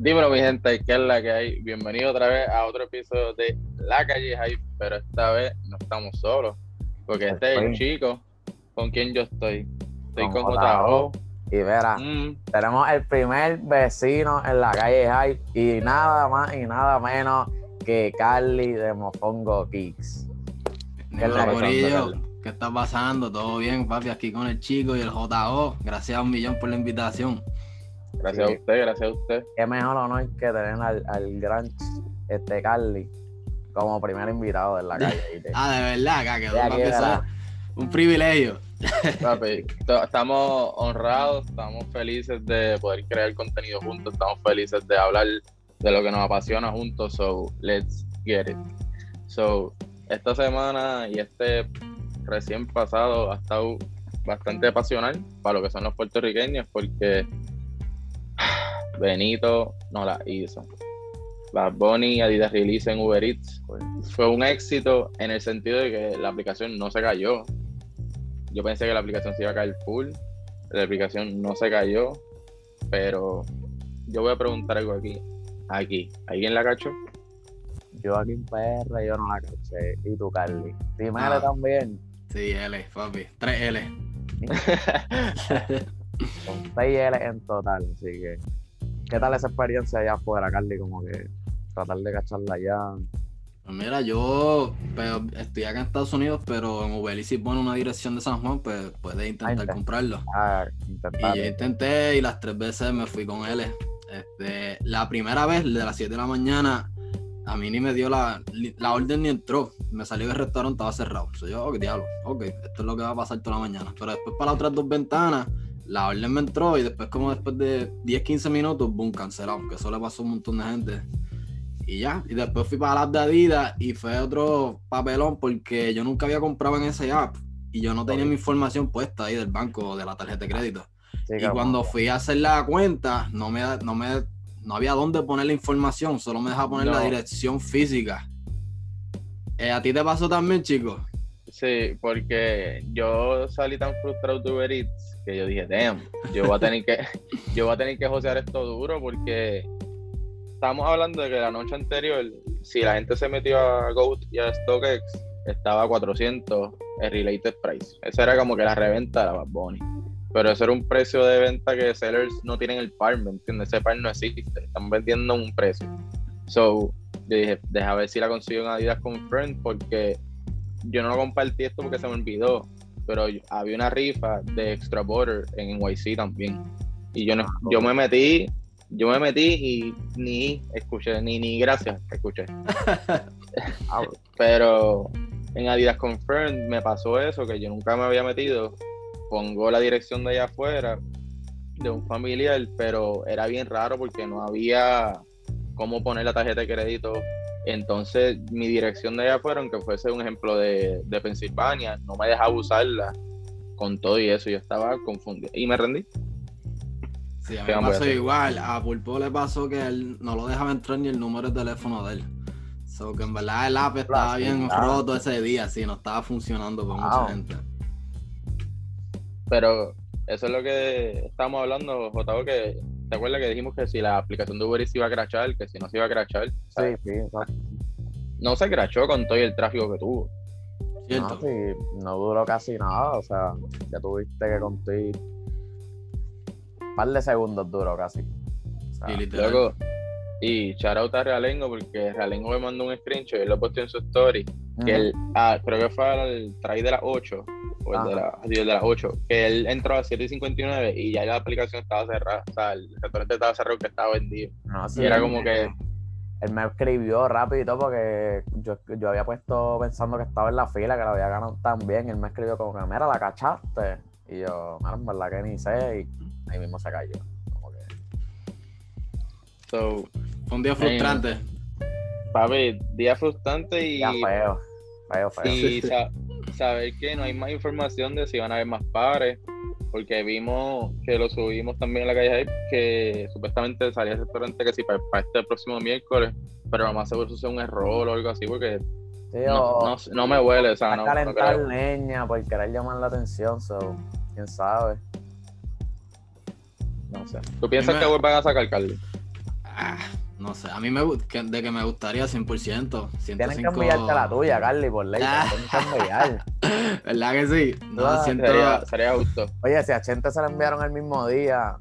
Dímelo, mi gente, ¿qué es la que hay? Bienvenido otra vez a otro episodio de La Calle Hype, pero esta vez no estamos solos, porque este es el chico con quien yo estoy. Estoy con, JO. Y verá, mm. tenemos el primer vecino en la calle Hype y nada más y nada menos que Carly de Mofongo Kicks. ¿Qué, ¿Qué está pasando? ¿Todo bien, papi? Aquí con el chico y el JO. Gracias a un millón por la invitación. Gracias a usted, gracias a usted. Qué mejor honor que tener al, al gran este Carly como primer invitado de la calle. ah, de verdad, acá quedó un privilegio. Papi, estamos honrados, estamos felices de poder crear contenido juntos, estamos felices de hablar de lo que nos apasiona juntos, so let's get it. So, esta semana y este recién pasado ha estado bastante pasional para lo que son los puertorriqueños porque Benito no la hizo. Bad Bunny Adidas Release en Uber Eats fue un éxito en el sentido de que la aplicación no se cayó. Yo pensé que la aplicación se iba a caer full, la aplicación no se cayó, pero yo voy a preguntar algo aquí. Aquí, ¿alguien la cachó? Yo aquí en PR, yo no la caché. ¿Y tú, Carly? Dime ah. también. Sí, L, papi. 3 L. Con 6 L en total, así que. ¿Qué tal esa experiencia allá afuera, Carly? Como que tratar de cacharla allá. Pues mira, yo estoy acá en Estados Unidos, pero en Uber si pone una dirección de San Juan, pues puedes intentar comprarlo. Ah, y yo intenté y las tres veces me fui con él. Este, la primera vez, de las 7 de la mañana, a mí ni me dio la, la orden ni entró. Me salió del restaurante, estaba cerrado. Soy yo, ok, diablo, ok, esto es lo que va a pasar toda la mañana. Pero después para las otras dos ventanas, la orden me entró y después como después de 10, 15 minutos, boom, cancelado. Que eso le pasó a un montón de gente. Y ya, y después fui para la app de Adidas y fue otro papelón porque yo nunca había comprado en ese app y yo no tenía mi información puesta ahí del banco o de la tarjeta de crédito. y cuando fui a hacer la cuenta, no me, no me no había dónde poner la información, solo me dejaba poner la dirección física. Eh, ¿A ti te pasó también, chicos? Sí, porque yo salí tan frustrado de Uber Eats que yo dije, damn, yo voy a tener que, yo voy a tener que josear esto duro porque estamos hablando de que la noche anterior, si la gente se metió a Goat y a StockX, estaba a 400 el related price. Esa era como que la reventa de la Bad Bunny. Pero eso era un precio de venta que sellers no tienen el par, ¿me entiendes? Ese par no existe, están vendiendo un precio. So, yo dije, deja ver si la consigo en Adidas con Friend, porque yo no lo compartí esto porque se me olvidó, pero había una rifa de Extra Border en NYC también. Y yo, no, ah, yo me metí, yo me metí y ni escuché, ni, ni gracias escuché. Ah, pero en Adidas Confirmed me pasó eso, que yo nunca me había metido pongo la dirección de allá afuera de un familiar, pero era bien raro porque no había cómo poner la tarjeta de crédito. Entonces, mi dirección de allá afuera, aunque fuese un ejemplo de, de Pensilvania, no me dejaba usarla con todo y eso. Yo estaba confundido y me rendí. Sí, a mí me pasó igual. A Pulpo le pasó que él no lo dejaba entrar ni el número de teléfono de él. So que en verdad el app estaba bien roto ese día, sí, no estaba funcionando con mucha gente. Pero eso es lo que estamos hablando, JO, que ¿te acuerdas que dijimos que si la aplicación de Uber se iba a crachar, que si no se iba a crachar? Sí, sí, No se crachó con todo el tráfico que tuvo. No, sí, no duró casi nada, o sea, ya tuviste que contar un par de segundos duró casi. y Luego, y shout a Realengo porque Realengo me mandó un screenshot y él lo puesto en su story. Que él, ah, creo que fue al try de las 8 o el de, la, de, las 8, que él entró a las 7.59 y ya la aplicación estaba cerrada, o sea, el restaurante estaba cerrado que estaba vendido. No, sí, y era como que... Él me escribió rápido porque yo, yo había puesto pensando que estaba en la fila, que lo había ganado tan bien. Él me escribió como que, mira, la cachaste. Y yo, mira, en verdad que ni sé. Y ahí mismo se cayó. Como que... So, Fue un día frustrante. papi, día frustrante y. Ya feo. Feo, feo. Y saber que no hay más información de si van a haber más pares, porque vimos que lo subimos también en la calle que supuestamente salía el restaurante que sí para, este próximo miércoles, pero lo más seguro eso un error o algo así, porque no, me huele, o sea, no. calentar leña por querer llamar la atención, so, quién sabe. No sé. ¿Tú piensas que vuelvan a sacar, Carlos? Ah, no sé, a mí me de que me gustaría 100%. 105... Tienen que enviarte la tuya, Carly, por ley. Tienen que enviar. ¿Verdad que sí? No, Ah, siento... Sería, sería justo, Oye, si a Chente se la enviaron el mismo día,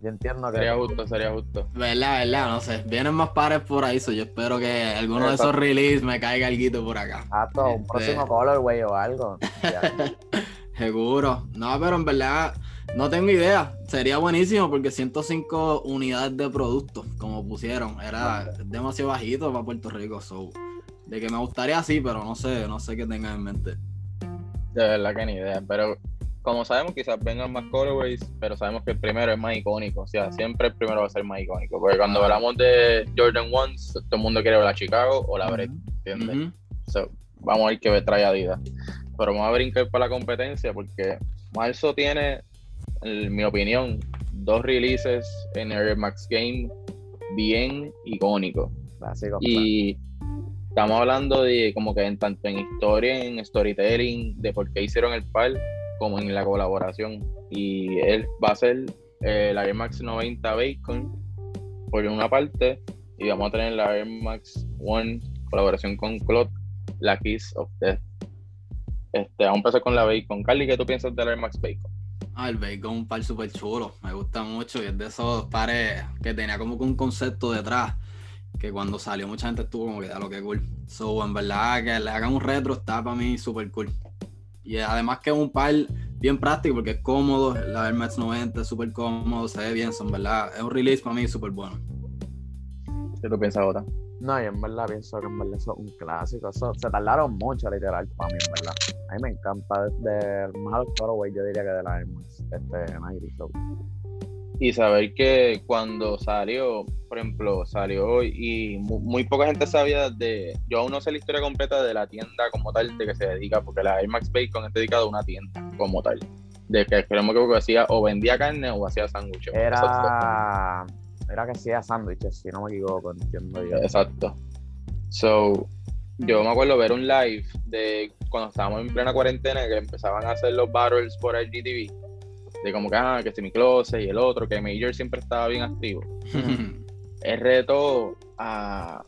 yo entiendo que. sería justo, sería justo. ¿Verdad, verdad? No sé. Vienen más pares por ahí, so yo espero que alguno de esos release me caiga algo por acá. Ah, todo, un Este- próximo colorway o algo. Seguro. No, pero en verdad no tengo idea. Sería buenísimo porque 105 unidades de producto, como pusieron, era demasiado bajito para Puerto Rico. So, de que me gustaría sí, pero no sé, no sé qué tengan en mente. De verdad que ni idea, pero como sabemos, quizás vengan más colorways, pero sabemos que el primero es más icónico, o sea, siempre el primero va a ser más icónico, porque cuando Ah. hablamos de Jordan Ones, todo el mundo quiere ver la Chicago o la Brett, ¿entiendes? So, vamos a ver qué trae Adidas. Pero vamos a brincar para la competencia porque Marzo tiene, en mi opinión, dos releases en Air Max Game bien icónicos. Y estamos hablando de como que en tanto en historia, en storytelling, de por qué hicieron el par, como en la colaboración. Y él va a ser eh, la Air Max 90 Bacon por una parte, y vamos a tener la Air Max One colaboración con Cloud, la Kiss of Death. Este, vamos a empezar con la Bacon. Carly, ¿qué tú piensas de la Air Max Bacon? Ah, el bacon un par súper chulo, me gusta mucho y es de esos pares que tenía como que un concepto detrás que cuando salió mucha gente estuvo como que da lo que cool. So, en verdad que le hagan un retro está para mí súper cool. Y además que es un par bien práctico porque es cómodo, la Air Max 90 es súper cómodo, se ve bien, son verdad, es un release para mí súper bueno. ¿Qué tú piensas, Jota? No, yo en verdad pienso que en verdad eso es un clásico. Eso, se tardaron mucho, literal, para mí, en verdad. A mí me encanta desde el más colorway, yo diría que de la Air Max, este, Nike. So. y saber que cuando salió, por ejemplo, salió hoy y mu- muy, poca gente sabía de, yo aún no sé la historia completa de la tienda como tal, de que se dedica, porque la Air Max Bacon es dedicada a una tienda como tal, de que creemos que hacía o vendía carne o hacía sándwiches. Era. Era que hacía sándwiches, si no me equivoco, entiendo yo. Exacto. So, yo me acuerdo ver un live de cuando estábamos en plena cuarentena que empezaban a hacer los battles por IGTV. De como que, ah, que si mi closet y el otro, que Major siempre estaba bien activo. Él retó a.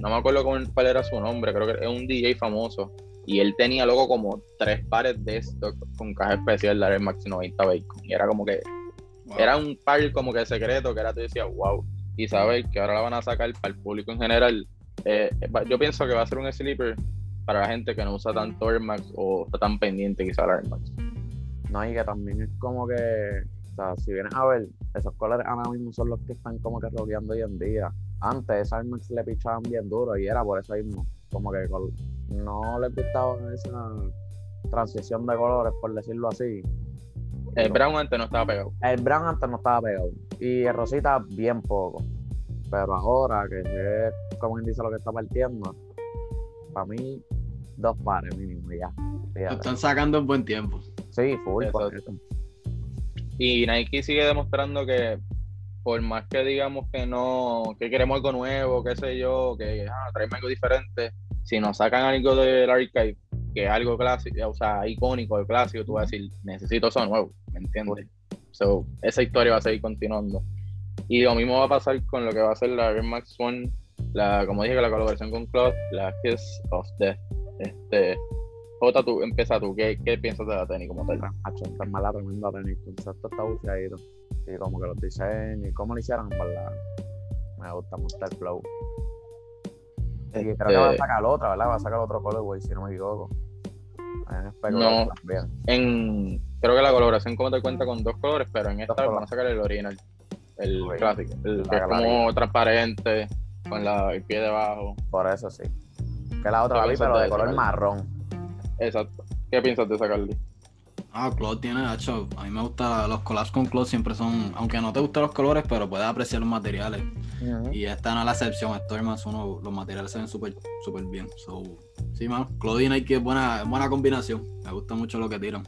No me acuerdo cuál cuál era su nombre, creo que es un DJ famoso. Y él tenía luego como tres pares de stock con caja especial de Air Max 90 Bacon. Y era como que Wow. era un par como que secreto que era tú decías, wow. Y sabes que ahora la van a sacar para el público en general. eh, yo pienso que va a ser un sleeper para la gente que no usa tanto Air Max o está tan pendiente quizá la Air Max. No, y que también es como que, o sea, si vienes a ver, esos colores ahora mismo son los que están como que rodeando hoy en día. Antes esas Air Max le pichaban bien duro y era por eso mismo. Como que no les gustaba esa transición de colores, por decirlo así. El. Brown antes no estaba pegado. El brown antes no estaba pegado. Y el rosita bien poco. Pero ahora, que es como quien dice lo que está partiendo, para mí, dos pares mínimo ya. Lo Fíjate. están sacando en buen tiempo. Sí, full. por Exacto. eso. Y Nike sigue demostrando que por más que digamos que no, que queremos algo nuevo, qué sé yo, que ah, traemos algo diferente, si nos sacan algo del archive, que es algo clásico, o sea, icónico, clásico, tú vas a decir, necesito eso nuevo, ¿me entiendes? So, esa historia va a seguir continuando. Y lo mismo va a pasar con lo que va a ser la Air Max One, la, como dije, la colaboración con Cloud, la Kiss of Death. Este, Jota, tú, empieza tú, ¿qué, qué piensas de la tenis como tal? Hacho, esta es mala tremenda tenis. El concepto está bufiadito. Y como que los diseños y cómo lo hicieron, en verdad. Me gusta mucho el flow. Y creo que va a Este, sacar otra, ¿verdad? Va a sacar otro colorway, si no me equivoco. No. en creo que la colaboración como te cuenta con dos colores, pero en esta van a sacar el original, el clásico, el que es como transparente, con la, el pie debajo. Por eso sí. Que la otra ¿Qué la vi, pero de color marrón. Exacto. ¿Qué piensas de sacarle? Ah, Claude tiene, hecho, a mí me gusta, los collabs con Claude siempre son, aunque no te gusten los colores, pero puedes apreciar los materiales. Y esta no es la excepción, esto es más uno, los materiales se ven súper súper bien. So, sí, mano, Claude y Nike es buena, buena combinación, me gusta mucho lo que tiran.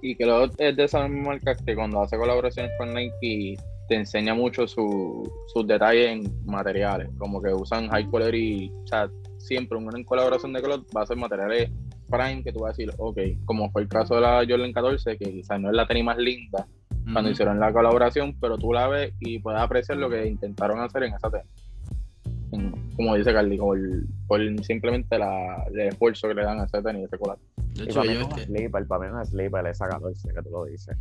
Y que luego es de esas marcas que cuando hace colaboraciones con Nike te enseña mucho su- sus detalles en materiales, como que usan high quality, o sea, siempre una colaboración de color va a ser materiales prime que tú vas a decir, ok, como fue el caso de la Jordan 14, que quizás no es la tenis más linda, cuando hicieron la colaboración, pero tú la ves y puedes apreciar lo que intentaron hacer en esa tenis. En- Como dice Carly, por, por simplemente la, el esfuerzo que le dan a ese tenis, ese colado. De Y hecho, para mí yo es que, sleeper, para mí es un sleeper esa 14 que tú lo dices.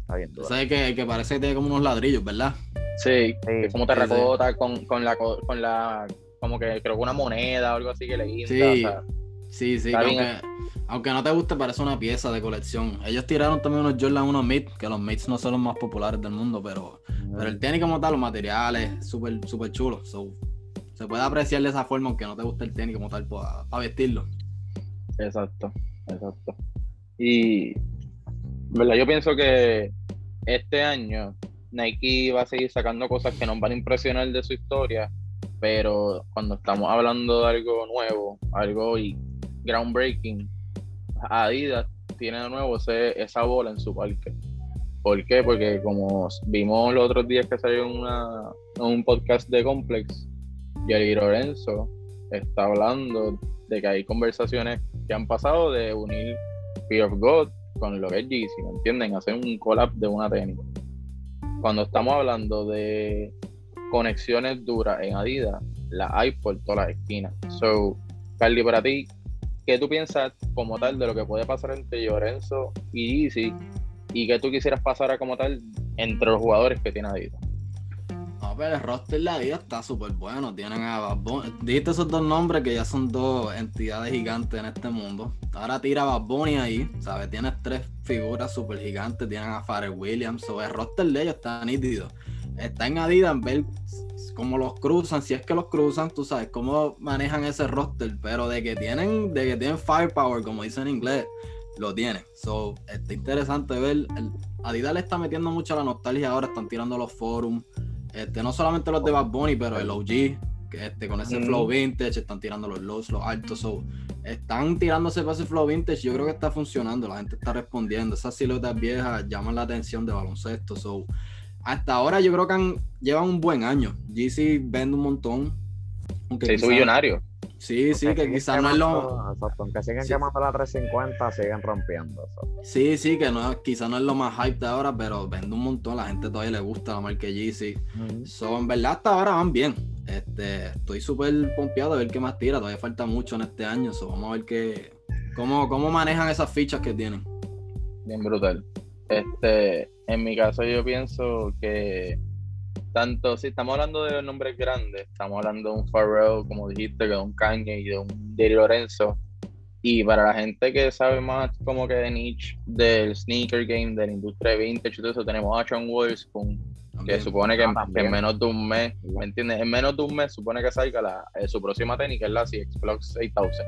Está bien duro. ¿sabes que, que parece que tiene como unos ladrillos, ¿verdad? Sí, Sí, es como terracota con, con la co- con la como que creo que una moneda o algo así que le guinda, Sí. o sea, Sí, sí, que aunque, aunque no te guste, parece una pieza de colección. Ellos tiraron también unos Jordan 1 Mid, que los Mids no son los más populares del mundo, pero, pero el tenis como tal, los materiales, súper súper chulo. So, se puede apreciar de esa forma, aunque no te guste el tenis como tal, para vestirlo. Exacto, exacto. Y, ¿verdad? Yo pienso que este año Nike va a seguir sacando cosas que nos van a impresionar de su historia, pero cuando estamos hablando de algo nuevo, algo y groundbreaking, Adidas tiene de nuevo esa bola en su parque. ¿Por qué? Porque como vimos los otros días que salió un podcast de Complex, Jerry Lorenzo está hablando de que hay conversaciones que han pasado de unir Fear of God con lo que es Yeezy, ¿me entienden? Hacer un collab de una tenis. Cuando estamos hablando de conexiones duras en Adidas, las hay por todas las esquinas. So, Carly, para ti, ¿qué tú piensas como tal de lo que puede pasar entre Lorenzo y Yeezy? ¿Y qué tú quisieras pasar como tal entre los jugadores que tiene Adidas? No, pero el roster de la vida está súper bueno. Tienen a Bad Bunny. Dijiste esos dos nombres que ya son dos entidades gigantes en este mundo. Ahora tira a Bad Bunny ahí, ¿sabes? Tienes tres figuras súper gigantes. Tienen a Pharrell Williams. So, el roster de ellos está nítido. Está en Adidas ver cómo los cruzan. Si es que los cruzan, tú sabes cómo manejan ese roster. Pero de que tienen, de que tienen firepower, como dicen en inglés, lo tienen. So, está interesante ver. el- Adidas le está metiendo mucho a la nostalgia ahora. Están tirando los forums. Este, no solamente los de Bad Bunny, pero el OG, que este, con ese Mm. flow vintage, están tirando los lows, los altos, so, están tirándose para ese flow vintage, yo creo que está funcionando, la gente está respondiendo, esas siluetas viejas llaman la atención de baloncesto, so, hasta ahora yo creo que han, llevan un buen año, GC vende un montón, aunque Se hizo quizá- millonario. sí, sí, que quizás no es lo, Exacto, aunque siguen Sí. quemando la 350, siguen rompiendo. eso. sí, sí, que no, quizás no es lo más hype de ahora, pero vende un montón, la gente todavía le gusta la marca GC, So, en verdad hasta ahora van bien. Este, estoy súper pompeado de ver qué más tira. Todavía falta mucho en este año. So, vamos a ver qué, cómo, cómo manejan esas fichas que tienen. Bien brutal. Este, en mi caso yo pienso que tanto si estamos hablando de nombres grandes, estamos hablando de un Pharrell, como dijiste, que de un Kanye y de un Jerry Lorenzo. Y para la gente que sabe más como que de niche del sneaker game, de la industria de vintage y todo eso, tenemos a Sean Witherspoon, que supone que, Ah, en- que también. en menos de un mes, ¿me entiendes? En menos de un mes supone que salga la, eh, su próxima que es la CX Flux 8000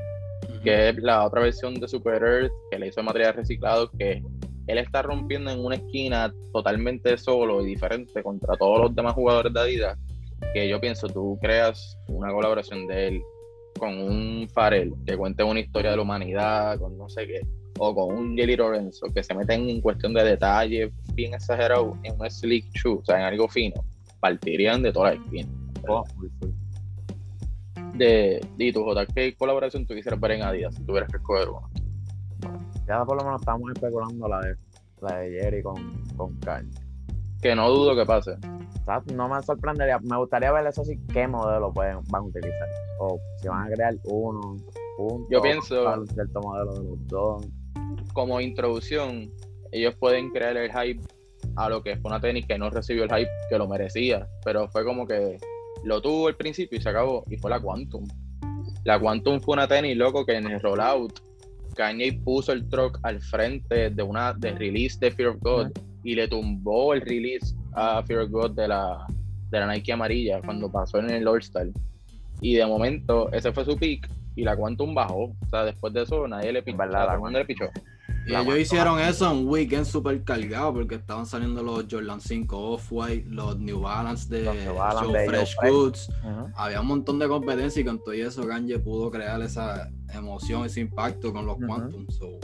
Ujú. que es la otra versión de Super Earth que le hizo de material reciclado que él está rompiendo en una esquina totalmente solo y diferente contra todos los demás jugadores de Adidas que yo pienso tú creas una colaboración de él con un Farel que cuente una historia de la humanidad con no sé qué o con un Jelly Lorenzo que se meten en cuestión de detalle bien exagerado en un slick shoe o sea en algo fino partirían de todas las esquinas Oh, de, de tu J, ¿qué colaboración tú quisieras ver en Adidas si tuvieras que escoger uno? Ya por lo menos estamos especulando la de, la de Jerry con, con Kanye. que no dudo que pase. O sea, no me sorprendería. Me gustaría ver eso sí, qué modelo pueden, van a utilizar. O si van a crear uno, punto. Yo pienso- para un cierto modelo de los dos. Como introducción, ellos pueden crear el hype a lo que fue una tenis que no recibió el hype que lo merecía, pero fue como que lo tuvo al principio y se acabó, y fue la Quantum. La Quantum fue una tenis, loco, que en el rollout, Kanye puso el truck al frente de una de release de Fear of God y le tumbó el release a Fear of God de la, de la Nike amarilla cuando pasó en el All-Star. Y de momento, ese fue su pick y la Quantum bajó. O sea, después de eso, nadie le pichó. Verdad, mundo le pichó. Y ellos hicieron eso en un weekend súper cargado porque estaban saliendo los Jordan 5 Off-White, los New Balance de Los New Balance Show de Fresh Joe. Había un montón de competencia y con todo eso Kanye pudo crear esa emoción, ese impacto con los. Quantum. So,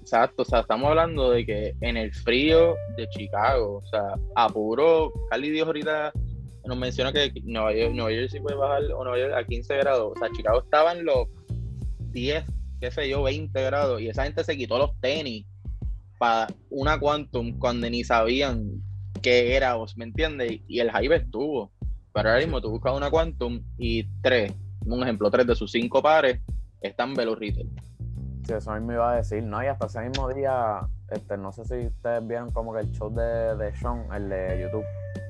Exacto, o sea, estamos hablando de que en el frío de Chicago, o sea, a puro, Cali dijo ahorita, nos menciona que Nueva York, Nueva York sí puede bajar o Nueva York a 15 grados, o sea, Chicago estaba en los 10, qué sé yo, 20 grados, y esa gente se quitó los tenis para una Quantum cuando ni sabían qué era, ¿me entiendes? Y el hype estuvo. Pero ahora mismo tú buscas una Quantum y tres, un ejemplo, tres de sus cinco pares están Velo Retail. Sí, eso mismo iba a decir, ¿no? Y hasta ese mismo día, este, no sé si ustedes vieron como que el show de, de Sean, el de YouTube,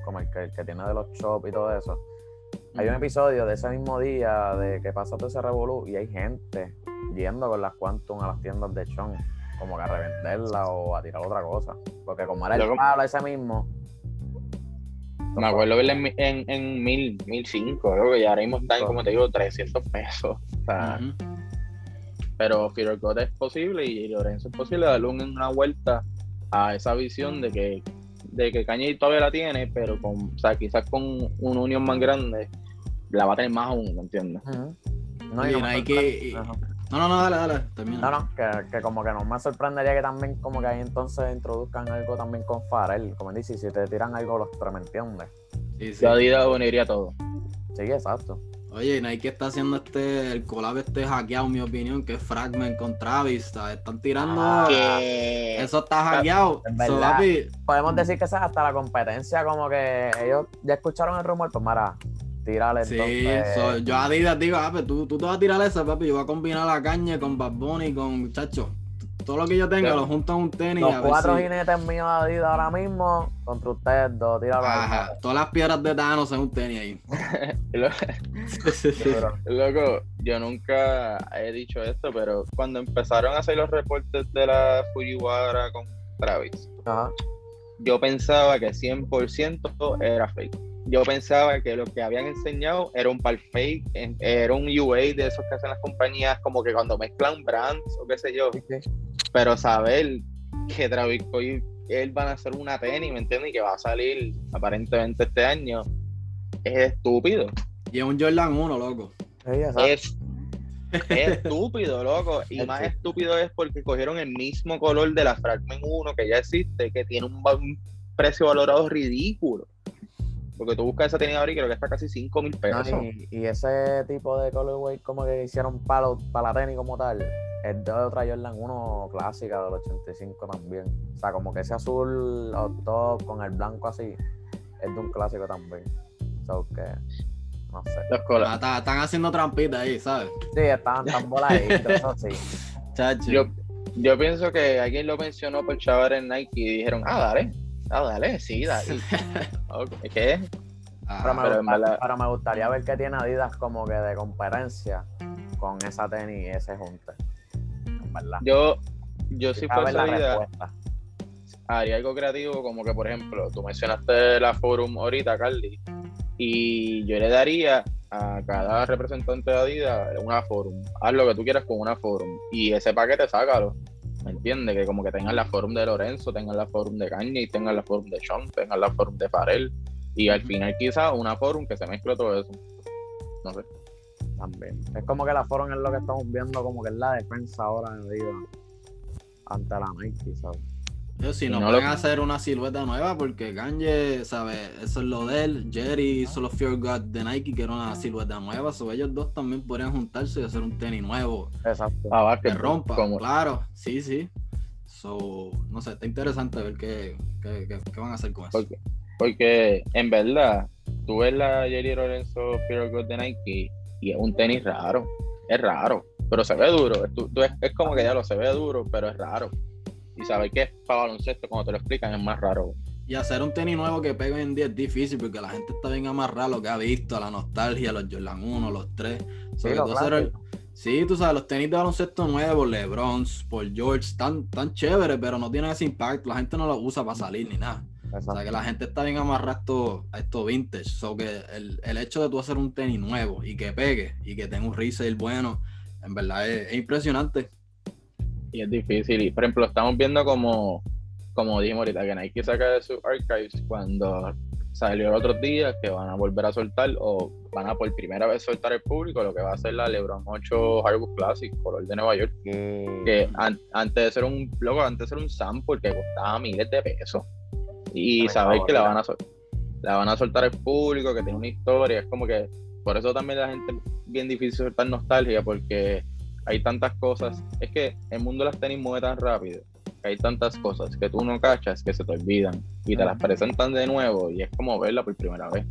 como el que, el que tiene de los shops y todo eso. Hay un episodio de ese mismo día de que pasa todo ese revolú y hay gente yendo con las Quantum a las tiendas de Sean, como que a revenderla o a tirar otra cosa. Porque como era el palo ese mismo. Me acuerdo verla en, en, en mil, mil cinco, creo que ya ahora mismo están, como te digo, 300 pesos. O sea, Ujú. pero God es posible y Lorenzo es posible darle un- una vuelta a esa visión de que de que Kanye todavía la tiene, pero con, o sea, quizás con una unión más grande la va a tener más aún, ¿me entiendes? No Ajá. No, no, no, dale, dale, termina. No, no, que, que como que no me sorprendería que también como que ahí entonces introduzcan algo también con Farel, como dice, si te tiran algo los tres, ¿me entiendes? Sí, sí. Yo Adidas uniría todo. Sí, exacto. Oye, Nike está haciendo este, el collab este hackeado, en mi opinión, que es Fragment con Travis. ¿sabes? Están tirando. Ah, Que Eso está hackeado. Es So, Podemos decir que esa es hasta la competencia, como que ellos ya escucharon el rumor, pues mara, tírale Sí, entonces. so, yo a Adidas digo, ah, pues tú, tú te vas a tirar esa, papi. Yo voy a combinar la caña con Bad Bunny, con muchachos. Todo lo que yo tenga lo junto a un tenis. Los a ver cuatro si- jinetes míos de Adidas ahora mismo, contra ustedes dos, tíralo ahí. Ajá, todas las piedras de Thanos en un tenis ahí. Loco, yo nunca he dicho esto, pero cuando empezaron a hacer los reportes de la Fujiwara con Travis, Ajá. yo pensaba que 100% era fake. Yo pensaba que lo que habían enseñado era un par fake, en- era un UA de esos que hacen las compañías, como que cuando mezclan brands o qué sé yo. Pero saber que Travis Scott y él van a hacer una tenis, ¿me entiendes? Y que va a salir aparentemente este año, es estúpido. Y es un Jordan 1, loco. Es, es estúpido, loco. Y más estúpido es porque cogieron el mismo color de la Fragment 1 que ya existe, que tiene un precio valorado ridículo. Porque tú buscas esa tenis ahora y creo que está casi 5 mil No, pesos. y, y ese tipo de colorway como que hicieron para para la tenis como tal, es de otra Jordan 1 clásica del 85 también. O sea, como que ese azul out top con el blanco así, es de un clásico también. So que, no sé. Los Ah, está- Están haciendo trampita ahí, ¿sabes? Sí, estaban tan voladitos, eso sí. Chacho. Yo, yo pienso que alguien lo mencionó por chaval en Nike y dijeron, ah, dale, ah, dale, sí, dale. Ok, ¿Qué? Ah, Pero me, pero gusta- pero me gustaría ver que tiene Adidas como que de competencia con esa tenis y ese junte. Verdad. Yo, yo si Quisiera ver fuese la Adidas, respuesta. haría algo creativo como que, por ejemplo, tú mencionaste la Forum ahorita, Carly, y yo le daría a cada representante de Adidas una Forum. Haz lo que tú quieras con una Forum. Y ese paquete, sácalo. ¿Me entiendes? Que como que tengan la Forum de Lorenzo, tengan la Forum de Kanye, tengan la Forum de Sean, tengan la Forum de Farel. Y al final quizás una Forum que se mezcle todo eso. No sé. También. Es como que la Forum es lo que estamos viendo, como que es la defensa ahora Adidas ante la Nike, ¿sabes? Yo, si no, no pueden lo- hacer una silueta nueva, porque Kanye, ¿sabes? Eso es lo de él. Jerry hizo los Fear God de Nike, que era una silueta nueva. So, ellos dos también podrían juntarse y hacer un tenis nuevo. Exacto. Ah, va, Que que rompa, como- claro. Sí, sí. So, no sé, está interesante ver qué, qué, qué- qué van a hacer con eso. Porque, porque en verdad, tú ves la Jerry Lorenzo Fear God de Nike y es un tenis raro. Es raro, pero se ve duro. Es, tú- tú- es, es como que ya lo se ve duro, pero es raro. Y saber que es para baloncesto, cuando te lo explican, es más raro. Y hacer un tenis nuevo que pegue hoy en día es difícil porque la gente está bien amarrada a lo que ha visto, a la nostalgia, los Jordan 1, los 3. Sí, lo clásico. Sí, tú sabes, los tenis de baloncesto nuevos, LeBrons, Paul George, tan, tan chéveres, pero no tienen ese impacto. La gente no los usa para salir ni nada. O sea, Exacto. que la gente está bien amarrada a esto, a esto vintage. So que el, el hecho de tú hacer un tenis nuevo y que pegue y que tenga un resale bueno, en verdad es, es impresionante. Y es difícil. Y por ejemplo, estamos viendo como, como dijimos ahorita, que Nike saca de sus archives cuando salió el otro día que van a volver a soltar o van a por primera vez soltar al público lo que va a ser la LeBron 8 Hardwood Classic, color de Nueva York. Y- que an- antes de ser un loco, antes de ser un sample que costaba miles de pesos. Y saber que la van a la van a soltar al público, que tiene una historia, es como que por eso también la gente es bien difícil soltar nostalgia porque hay tantas cosas. Es que el mundo de las tenis mueve tan rápido que hay tantas cosas que tú no cachas que se te olvidan y te las presentan de nuevo y es como verla por primera vez.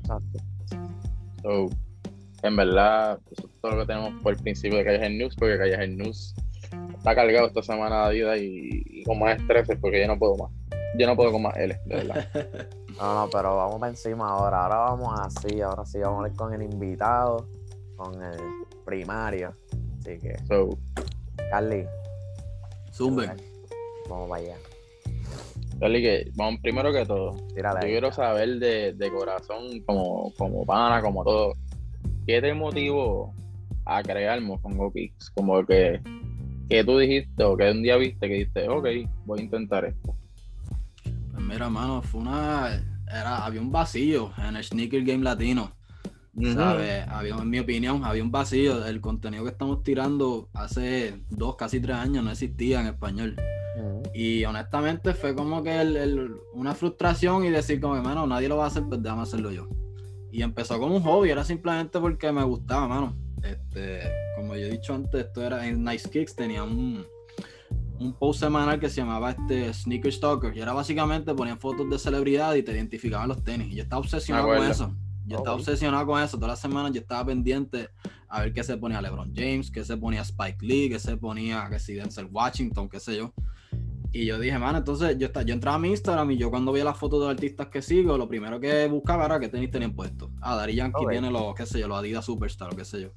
Exacto. So, en verdad, eso es todo lo que tenemos por el principio de Calles News, porque Calles News está cargado esta semana de vida y, y con más estrés porque yo no puedo más. Yo no puedo con más L, de verdad. No, no, pero vamos para encima ahora. Ahora vamos así, ahora sí vamos a ir con el invitado, con el primario. Así que, So, Carly, Zumben. vamos para allá. Charlie, que vamos primero que todo. Yo ahí. quiero saber de, de corazón, como, como pana, como todo, ¿qué te motivó a crear Mofongo Kicks? Como que, que tú dijiste o que un día viste que dijiste, ok, voy a intentar esto. Pues mira, mano, fue una. Era, había un vacío en el sneaker game latino. ¿Sabes? Había, en mi opinión, había un vacío. El contenido que estamos tirando hace dos, casi tres años no existía en español. Y honestamente fue como que el- el- una frustración y decir como que, mano, nadie lo va a hacer, pues déjame hacerlo yo. Y empezó como un hobby, era simplemente porque me gustaba, mano. Este, como yo he dicho antes, esto era en Nice Kicks, tenía un, un post semanal que se llamaba este Sneaker Stalker. Y era básicamente ponían fotos de celebridad y te identificaban los tenis. Y yo estaba obsesionado con eso. Yo estaba obsesionado con eso. Todas las semanas yo estaba pendiente a ver qué se ponía LeBron James, qué se ponía Spike Lee, qué se ponía, que si Denzel Washington, qué sé yo. Y yo dije, mano, entonces yo, esta- yo entraba a mi Instagram y yo cuando veía las fotos de los artistas que sigo, lo primero que buscaba era qué tenis tenían puestos. Ah, Dari Yankee Ok. tiene los, qué sé yo, los Adidas Superstar o qué sé yo.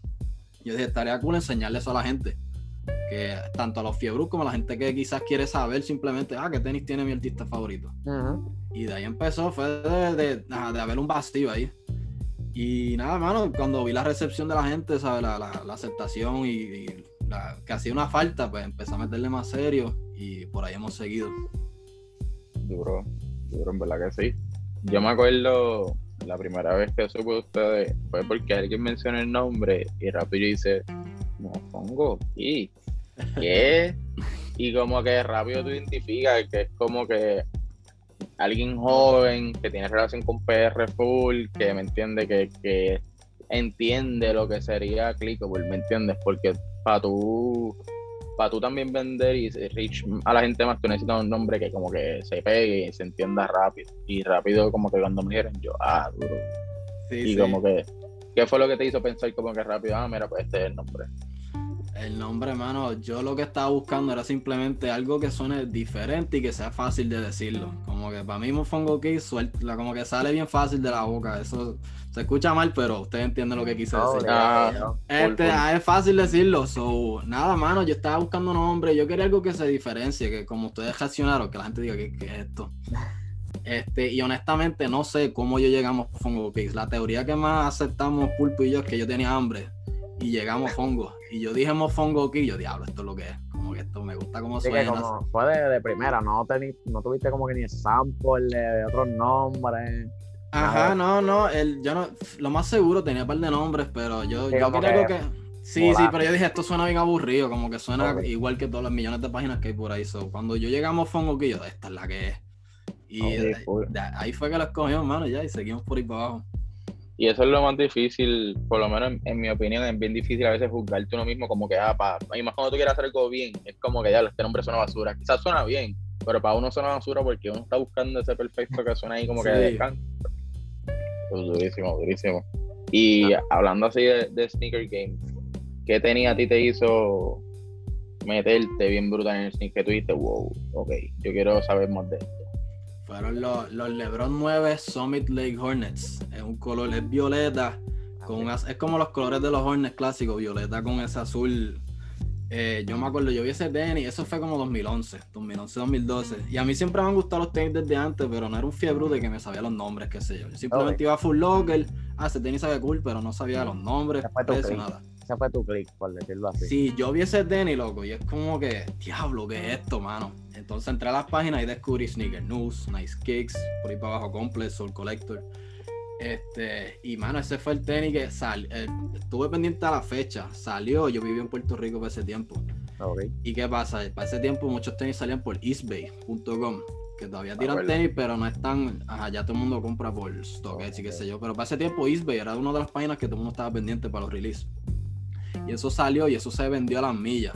Yo dije, estaría cool enseñarle eso a la gente. Que tanto a los fiebros como a la gente que quizás quiere saber simplemente, ah, qué tenis tiene mi artista favorito. Ujú. Y de ahí empezó, fue de, de, ajá, de haber un vacío ahí. Y nada, mano, cuando vi la recepción de la gente, ¿sabes? La, la- la aceptación y, y la- que hacía una falta, pues empecé a meterle más serio y por ahí hemos seguido. Duro, duro, en verdad que sí. Yo me acuerdo la primera vez que supe de ustedes fue porque alguien mencionó el nombre y rápido dice, Mofongo Kicks. ¿Qué? y como que rápido tú identificas que es como que alguien joven que tiene relación con PR full, que me entiende, que, que entiende lo que sería clickable, ¿me entiendes? Porque para tú, para tú también vender y reach a la gente más, tú necesitas un nombre que como que se pegue y se entienda rápido. Y rápido como que cuando me dijeron yo, ah, duro. Sí, y como que, ¿qué fue lo que te hizo pensar como que rápido? Ah, mira, pues este es el nombre. El nombre, mano, yo lo que estaba buscando era simplemente algo que suene diferente y que sea fácil de decirlo. Como que para mí Mofongo Kids suelta, como que sale bien fácil de la boca. Eso se escucha mal, pero ustedes entienden lo que quise No, decir. Ah. Este, ah, es fácil decirlo. So, nada, mano, yo estaba buscando nombre. Yo quería algo que se diferencie, que como ustedes reaccionaron, que la gente diga, ¿qué, qué es esto? Este, y honestamente no sé cómo yo llegamos a Fongo Kicks. La teoría que más aceptamos Pulpo y yo es que yo tenía hambre y llegamos a Fongo. Y yo dije Mofongo Kicks, yo diablo, esto es lo que es. Como que esto me gusta como que suena. como fue de, de primera, no, teni- no tuviste como que ni sample de, otros nombres. Ajá, no, no, el, yo no, lo más seguro tenía un par de nombres, pero yo, Sí, yo quería algo que. Sí, sí, pero yo dije, esto suena bien aburrido, como que suena igual que todas las millones de páginas que hay por ahí. So, cuando yo llegamos a Fongo, que yo, esta es la que es. Y de- de ahí fue que lo escogimos, mano, ya, y seguimos por ahí para abajo. Y eso es lo más difícil, por lo menos en, en mi opinión, es bien difícil a veces juzgarte uno mismo como que, ah, pa, y más cuando tú quieres hacer algo bien, es como que ya, este nombre suena basura. Quizás suena bien, pero para uno suena basura porque uno está buscando ese perfecto que suena ahí como que de descanso. Pues durísimo, durísimo. Y hablando así de, de Sneaker Game, ¿qué tenía a ti te hizo meterte bien brutal en el sneaker? Que tú dijiste, wow, ok, yo quiero saber más de esto. Fueron los, los LeBron 9 Summit Lake Hornets. Es un color, es violeta. Con un az- es como los colores de los Hornets clásicos, violeta con ese azul. Eh, yo me acuerdo, yo vi ese tenis, eso fue como 2011, 2011, 2012. Y a mí siempre me han gustado los tenis desde antes, pero no era un fiebre de que me sabía los nombres, qué sé yo. Yo simplemente iba a full local, ah, ese tenis sabe cool, pero no sabía los nombres, click. nada. Ese fue tu click, por decirlo así. Sí, yo vi ese tenis, loco, y es como que, diablo, ¿qué es esto, mano? Entonces entré a las páginas y descubrí Sneaker News, Nice Kicks, por ahí para abajo, Complex, Soul Collector. Este, y mano, ese fue el tenis que salió. estuve pendiente a la fecha, salió, yo viví en Puerto Rico por ese tiempo. Ok. ¿Y qué pasa? Para ese tiempo muchos tenis salían por eastbay.com, que todavía tiran acuerdo. tenis, pero no están, ajá, ya todo el mundo compra por StockX y qué sé yo, pero para ese tiempo eastbay era una de las páginas que todo el mundo estaba pendiente para los releases. Y eso salió y eso se vendió a las millas.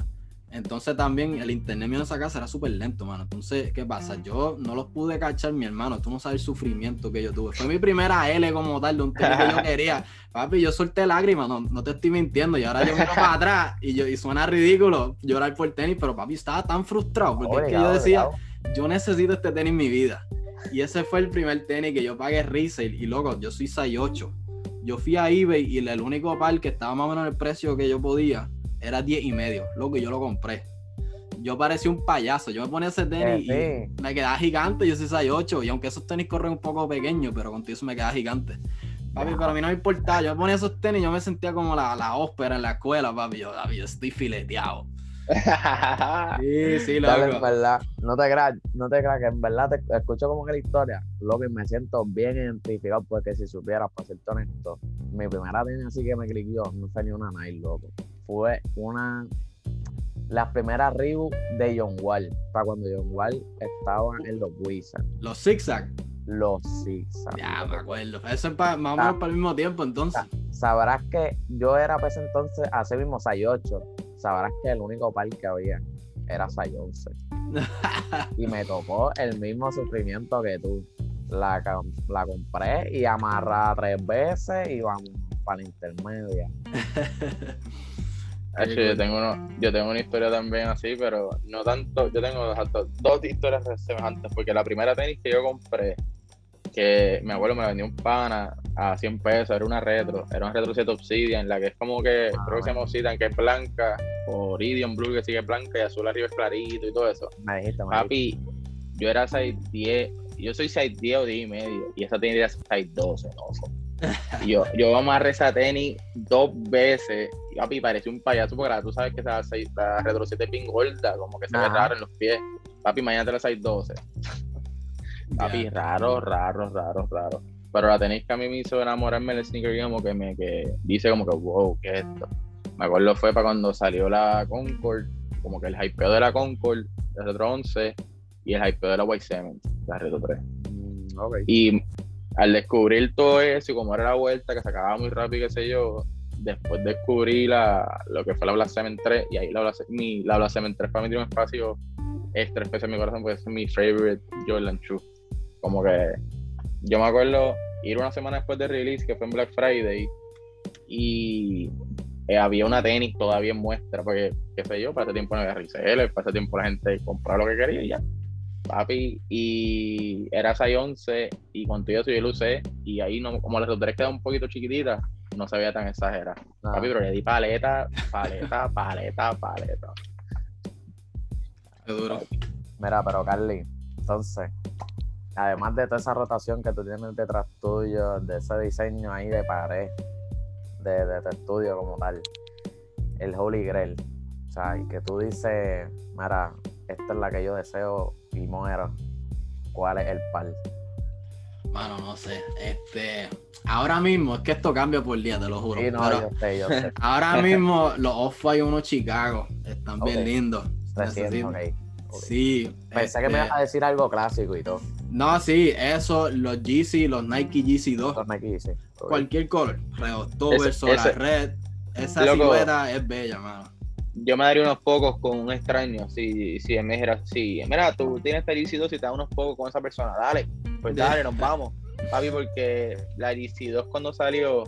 Entonces también el internet mío en esa casa era súper lento, mano. Entonces, ¿qué pasa? Yo no los pude cachar, mi hermano. Tú no sabes el sufrimiento que yo tuve. Fue mi primera L como tal de un tenis que yo quería. Papi, yo solté lágrimas, no, no te estoy mintiendo. Y ahora yo miro para atrás y, yo, y suena ridículo llorar por tenis, pero papi, estaba tan frustrado porque es que yo decía, yo necesito este tenis en mi vida. Y ese fue el primer tenis que yo pagué resale. Y loco, yo soy 6'8". Yo fui a eBay y el único par que estaba más o menos en el precio que yo podía era 10 y medio. Loco, y yo lo compré. Yo parecía un payaso. Yo me ponía ese tenis Eh, y me quedaba gigante. Yo soy 6'8". Y aunque esos tenis corren un poco pequeños, pero contigo eso me quedaba gigante. Papi, pero a mí no me importaba. Yo me ponía esos tenis y yo me sentía como la, la ópera en la escuela, papi. Yo, papi, yo estoy fileteado. Sí, sí, Dale, en loco. verdad, no te creas, no te creas que en verdad te escucho como que la historia, lo que me siento bien identificado, porque si supieras, para serte honesto, mi primera tenis así que me cliqueó, no fue ni una Nike, loco. Fue una, las primeras Reebok de John Wall, para cuando John Wall estaba en los Wizards, Los zigzag. los Zigzag. Ya, me acuerdo. Eso es pa- más o menos para el mismo tiempo, entonces. Sabrás que yo era pues entonces, así mismo 6'8", sabrás que el único par que había era 6'11". y me tocó el mismo sufrimiento que tú. La, la compré y amarrada tres veces y vamos para la intermedia. Hacho, yo, tengo uno- yo tengo una historia también así, pero no tanto. Yo tengo hasta dos historias semejantes, porque la primera tenis que yo compré, que mi abuelo me la vendió un pana a 100 pesos, era una retro, era una retro 7 Obsidian, la que es como que, Ah, creo que se llama Obsidian, que es blanca, o Iridium Blue, que sigue blanca, y azul arriba es clarito y todo eso. Me dijiste. Papi, yo era 6'10, yo soy 6'10 o 10 y medio, y esa tenis era 6'12, no yo, yo amarré esa tenis dos veces, y papi, parecía un payaso, porque la- tú sabes que esa, la Retro 7 es bien gorda, como que se ve raro en los pies. Papi, mañana la 6'12. Papi, Ya. raro, raro, raro, raro. Pero la tenis que a mí me hizo enamorarme del sneaker game, como que me que dice como que, wow, ¿qué es esto? Me acuerdo fue para cuando salió la Concord, como que el hypeo de la Concord, de Retro 11, y el hypeo de la White Cement, la Retro 3. Mm, ok. Y al descubrir todo eso y como era la vuelta, que se acababa muy rápido, qué sé yo, después descubrí la, lo que fue la Black Cement 3, y ahí la Black, mi, la Black Cement 3 para mí tiene un espacio extra especial en mi corazón, porque es mi favorite Jordan Shoe. Como que yo me acuerdo ir una semana después de release, que fue en Black Friday, y eh, había una tenis todavía en muestra, porque, qué sé yo, para ese tiempo no había resell, para ese tiempo la gente compraba lo que quería y ya. Papi, y era 6'11 y eso yo lo usé y ahí no, como las otras quedaban un poquito chiquititas, no se veía tan exagerada. Ah, Papi, pero le di paleta, paleta, paleta, paleta. Qué duro. Mira, pero Carly, entonces, además de toda esa rotación que tú tienes detrás tuyo, de ese diseño ahí de pared, de, de tu estudio como tal, el Holy Grail, o sea, y que tú dices, mira, esta es la que yo deseo y muero, ¿cuál es el par? Mano, no sé. Este. Ahora mismo, es que esto cambia por día, te lo juro. Sí, no, pero yo sé, yo sé. ahora mismo los Off-White unos Chicago están bien lindos. Recién, Necesito- ok. ok. Sí. Pensé que me este, ibas a decir algo clásico y todo. No, sí, eso, los GC, los Nike GC 2, Los Nike. Ok. cualquier color. Red October, Solar Red. Esa Loco. silueta es bella, mano. Yo me daría unos pocos con un extraño, si, si me dijera, sí, mira, tú tienes felicidad si te da unos pocos con esa persona, dale, pues dale, nos vamos. Papi, porque la DC2 cuando salió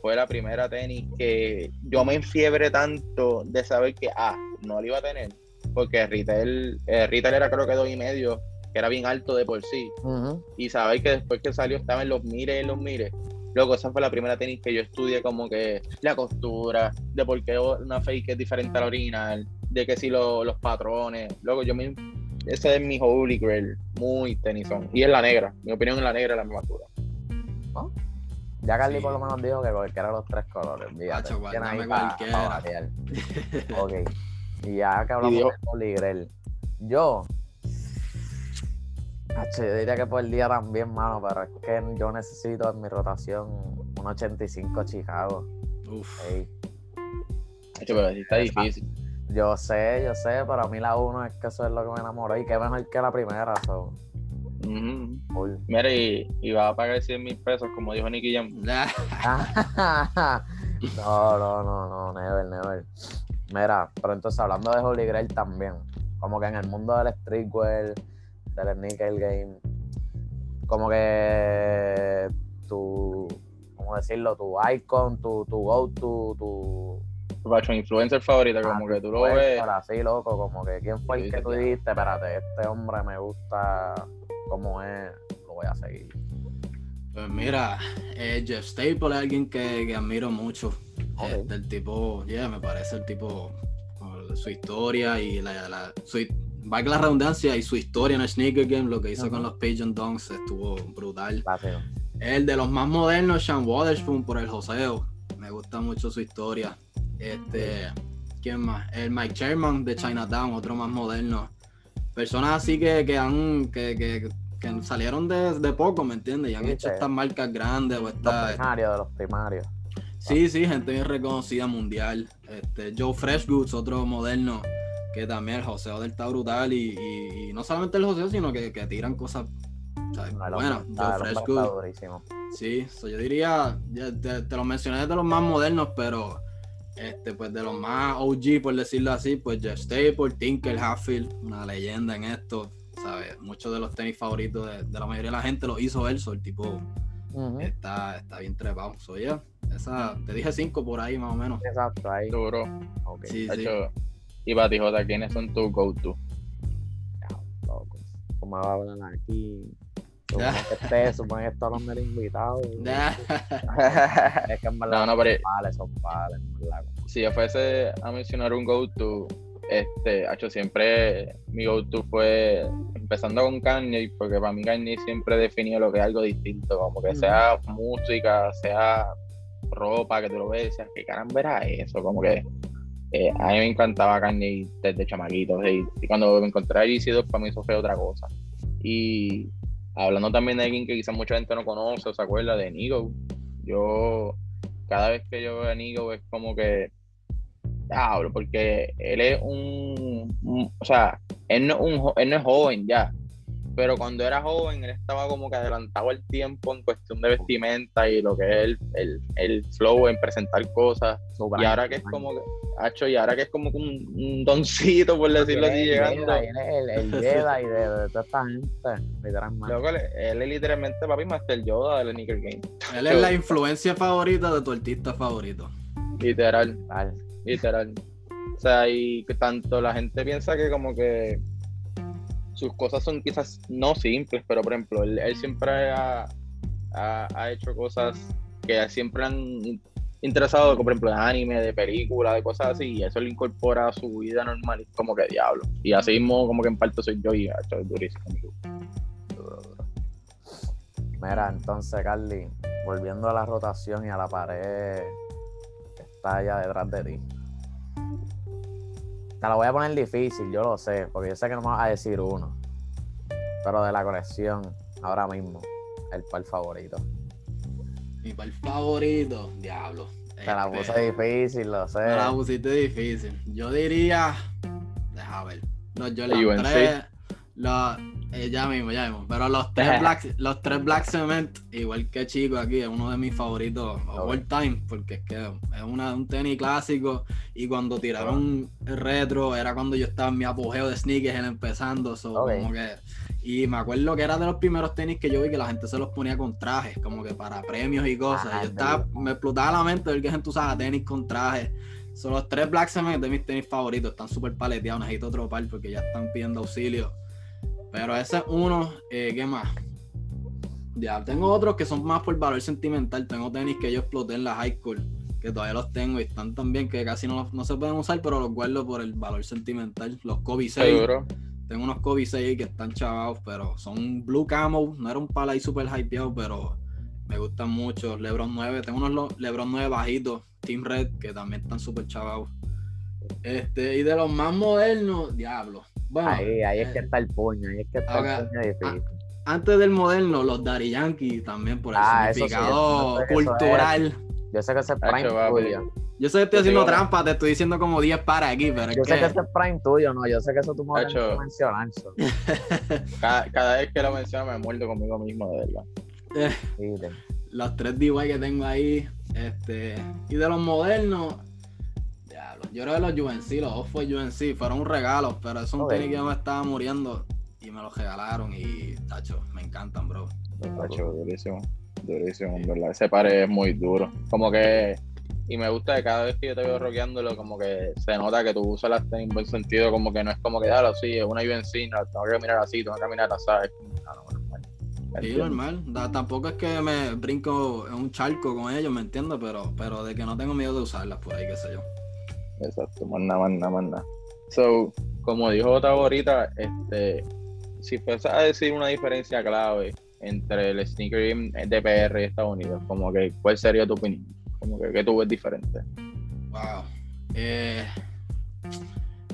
fue la primera tenis que yo me enfiebre tanto de saber que, ah, no la iba a tener, porque retail, el retail era creo que dos y medio, que era bien alto de por sí, Ujú. y saber que después que salió estaba en los mires en los mires. Loco, esa fue la primera tenis que yo estudié como que la costura, de por qué una fake es diferente a la original, de que si lo- los patrones. Loco, yo me... Ese es mi holy grail, muy tenisón. Y es la negra, mi opinión es la negra es la más dura. Ya Carly Sí. por lo menos dijo que cualquiera de los tres colores. Fíjate, ahí dame pa- cualquiera. pa variar. ok. Y ya que hablamos de Holy Grail, yo. Yo diría que por el día también, mano, pero es que yo necesito en mi rotación un 85 Chicago. Uf. Ey, Hecho, pero está difícil. Yo sé, yo sé, pero a mí la uno es que eso es lo que me enamoró y qué mejor que la primera. So. Mira, y, y va a pagar 100 mil pesos, como dijo Nicky Jam. no, no, no, no, never, never. Mira, pero entonces hablando de Holy Grail también, como que en el mundo del streetwear, del nickel game, como que tu, ¿cómo decirlo? Tu icon, tu, tu go-to, tu... Tu influencer favorita, como que tú lo ves. Así, loco, como que quién fue el que tú dijiste, espérate, este hombre me gusta como es, lo voy a seguir. Pues mira, eh, Jeff Staple es alguien que, que admiro mucho. Ok. Este, el tipo, yeah, me parece el tipo, su historia y la, la su, valga la redundancia y su historia en el sneaker game, lo que hizo con los Pigeon Dunks estuvo brutal. El de los más modernos, Sean Waterspoon por el joseo. Me gusta mucho su historia. Este, ¿quién más? El Mike Sherman de Chinatown, otro más moderno. Personas así que, que han, que, que, que salieron de, de poco, ¿me entiendes? Y han Sí, hecho sí. estas marcas grandes o Los estas. primarios, de los primarios. Sí, sí, gente bien reconocida mundial. Este, Joe Freshgoods, otro moderno, que también el joseo del está brutal. Y, y- y no solamente el joseo, sino que, que tiran cosas o sea, No, el buenas. hombre- Joe el hombre está Freshgoods. durísimo. Sí, so yo diría, te, te los mencioné de los más modernos, pero este, pues de los más OG, por decirlo así, pues Jeff Staple, Tinker Hatfield, una leyenda en esto, ¿sabes? Muchos de los tenis favoritos de, de la mayoría de la gente los hizo él, so el tipo Ujú. está, está bien trepado. So ya, esa, te dije cinco por ahí más o menos. Exacto, ahí. Duro. Sí, sí. Y para ti, Jota, ¿quiénes son tus go-to? loco. ¿Cómo va a hablar aquí? Ya. Supone que esté, supone que estos los meros invitados. Ya. Es que en verdad No, no, pero son pales, son pales, en verdad. si yo fuese a mencionar un go-to, este, hecho siempre mi go-to fue empezando con Kanye, porque para mí Kanye siempre definió lo que es algo distinto, como que sea música, sea ropa, que tú lo ves, ¿qué caramba era eso? Como que eh, a mí me encantaba Kanye desde chamaquito, y, cuando me encontré a GC2 para mí eso fue otra cosa. Y hablando también de alguien que quizás mucha gente no conoce o se acuerda de Nigo, yo cada vez que yo veo a Nigo es como que diablo, porque él es un, o sea, él no, un él no es joven ya, pero cuando era joven él estaba como que adelantado al tiempo en cuestión de vestimenta y lo que es el, el, el flow en presentar cosas, y ahora que es como que, hacho, y ahora que es como que un, un doncito, por decirlo así, llegando. Jedi, él es el, el Jedi de, de toda esta gente, literalmente. Loco, él, él es literalmente papi Master Yoda del Sneaker Game. Él es la influencia favorita de tu artista favorito. Literal. Literal. O sea, y que tanto la gente piensa que como que sus cosas son quizás no simples, pero por ejemplo, él, siempre ha, ha- hecho cosas que siempre han in- interesado, por ejemplo de anime, de películas, de cosas así, y eso lo incorpora a su vida normal y como que diablo. Y así mismo como que en parte soy yo y ha hecho durísimo. Duro, duro. Mira, entonces, Carly, volviendo a la rotación y a la pared que está allá detrás de ti. Te la voy a poner difícil, yo lo sé, porque yo sé que no me vas a decir uno. Pero de la colección, ahora mismo, el par favorito. Mi par favorito, diablo. Te la Este, puse difícil, lo sé. Me la pusiste difícil. Yo diría. Deja ver. Los UNC. Jordan 3. Los, eh, ya mismo, ya mismo. Pero los tres Black, los tres Black Cement, igual que Chico aquí, es uno de mis favoritos all time. Porque es que es una- un tenis clásico. Y cuando tiraron el retro, era cuando yo estaba en mi apogeo de sneakers él empezando. so, como que, y me acuerdo que era de los primeros tenis que yo vi que la gente se los ponía con trajes, como que para premios y cosas. Ah, yo estaba, me explotaba la mente ver que gente usaba tenis con trajes. Son los tres Black Cement de mis tenis favoritos. Están súper paleteados. Necesito otro par porque ya están pidiendo auxilio. Pero ese es uno. Eh, ¿Qué más? Ya, tengo otros que son más por valor sentimental. Tengo tenis que yo exploté en la high school. Que todavía los tengo y están tan bien que casi no, no se pueden usar, pero los guardo por el valor sentimental. Los Kobe 6. Seguro. Tengo unos Kobe 6 que están chavados, pero son blue camo. No era un pala ahí súper hypeado, pero me gustan mucho. Lebron 9. Tengo unos Lebron 9 bajitos. Team Red, que también están súper chavados. Este, y de los más modernos, diablo. Bueno, Ahí, ahí es eh, que está el puño, ahí es que está Ok. el puño difícil. antes del moderno, los Daddy Yankee también por el Ah, eso sí, significado eso es- eso es- cultural. Yo sé que ese es prime tuyo. Yo sé que estoy Yo haciendo digo- trampa, te estoy diciendo como 10 para aquí, pero es Yo sé que que ese es prime tuyo, no, yo sé que eso tú me vas a mencionar. Cada, cada vez que lo menciono me muerdo conmigo mismo, de verdad. eh, los tres DY que tengo ahí. Este, y de los modernos, Diablo. Yo creo que los UNC, los off fue UNC, fueron un regalo, pero es un Ok. tenis que yo me estaba muriendo y me los regalaron y, tacho, me encantan, bro. Tacho, durísimo, durísimo, en verdad. Ese par es muy duro. Como que, y me gusta que cada vez que yo te veo rockeándolo, como que se nota que tú usas las tenis en buen sentido, como que no es como que, dale, sí, es una UNC, no, tengo que mirar así, tengo que mirar así, es como, ah, no, normal. Sí, normal. Da- tampoco es que me brinco en un charco con ellos, ¿me entiendes? Pero, pero de que no tengo miedo de usarlas por ahí, qué sé yo. Exacto, nada, más nada. So, como dijo Otavo ahorita, este, si fuese a decir una diferencia clave entre el sneaker game de PR y Estados Unidos, como que, ¿cuál sería tu opinión? Como que, ¿qué tú ves diferente? Wow. Eh,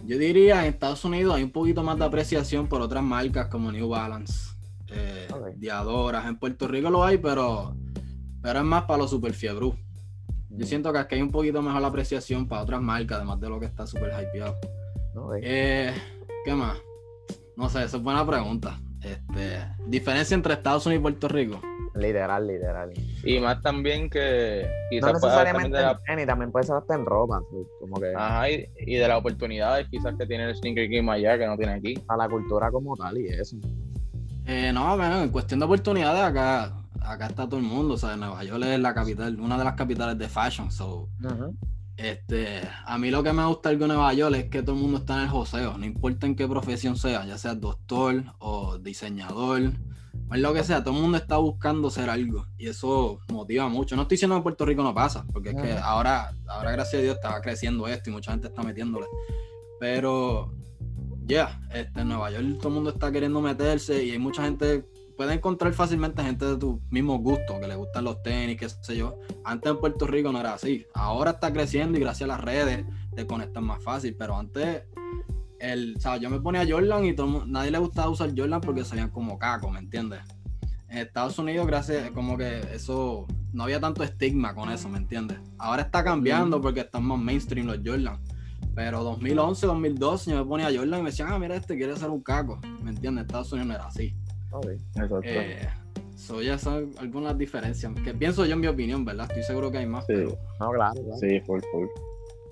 yo diría en Estados Unidos hay un poquito más de apreciación por otras marcas como New Balance, eh. Diadoras. En Puerto Rico lo hay, pero, pero es más para los super fiebru. Yo siento que aquí hay un poquito mejor la apreciación para otras marcas, además de lo que está súper hypeado. Eh, ¿Qué más? No sé, esa es buena pregunta. Este, diferencia entre Estados Unidos y Puerto Rico. Literal, literal. Y más también que No quizás también necesariamente la, en tenis, también puede ser hasta en ropa. Como que ajá, y, y de las oportunidades quizás que tiene el sneaker game allá que no tiene aquí. a la cultura como tal y eso. Eh, no, bueno, en cuestión de oportunidades, acá, acá está todo el mundo. O sea, Nueva York es la capital, una de las capitales de fashion. So, este, a mí lo que me gusta algo de Nueva York es que todo el mundo está en el joseo, no importa en qué profesión sea, ya sea doctor o diseñador, o lo que sea, todo el mundo está buscando ser algo y eso motiva mucho. No estoy diciendo que en Puerto Rico no pasa, porque es que ahora, ahora gracias a Dios está creciendo esto y mucha gente está metiéndole. Pero, ya, este, en Nueva York todo el mundo está queriendo meterse y hay mucha gente, puede encontrar fácilmente gente de tu mismo gusto, que le gustan los tenis, qué sé yo. Antes en Puerto Rico no era así. Ahora está creciendo y gracias a las redes te conectas más fácil, pero antes el, o sea, yo me ponía Jordan y todo nadie le gustaba usar Jordan porque se veían como caco, ¿me entiendes? En Estados Unidos, gracias, como que eso, no había tanto estigma con eso, ¿me entiendes? Ahora está cambiando porque están más mainstream los Jordan. Pero 2011, 2012, yo me ponía Jordan y me decían, ah, mira, este quiere ser un caco, ¿me entiendes? Estados Unidos no era así. Ok. Exacto. Eh, so ya son algunas diferencias que pienso yo en mi opinión, ¿verdad? Estoy seguro que hay más, Sí. pero No, claro, claro. Sí, full, full.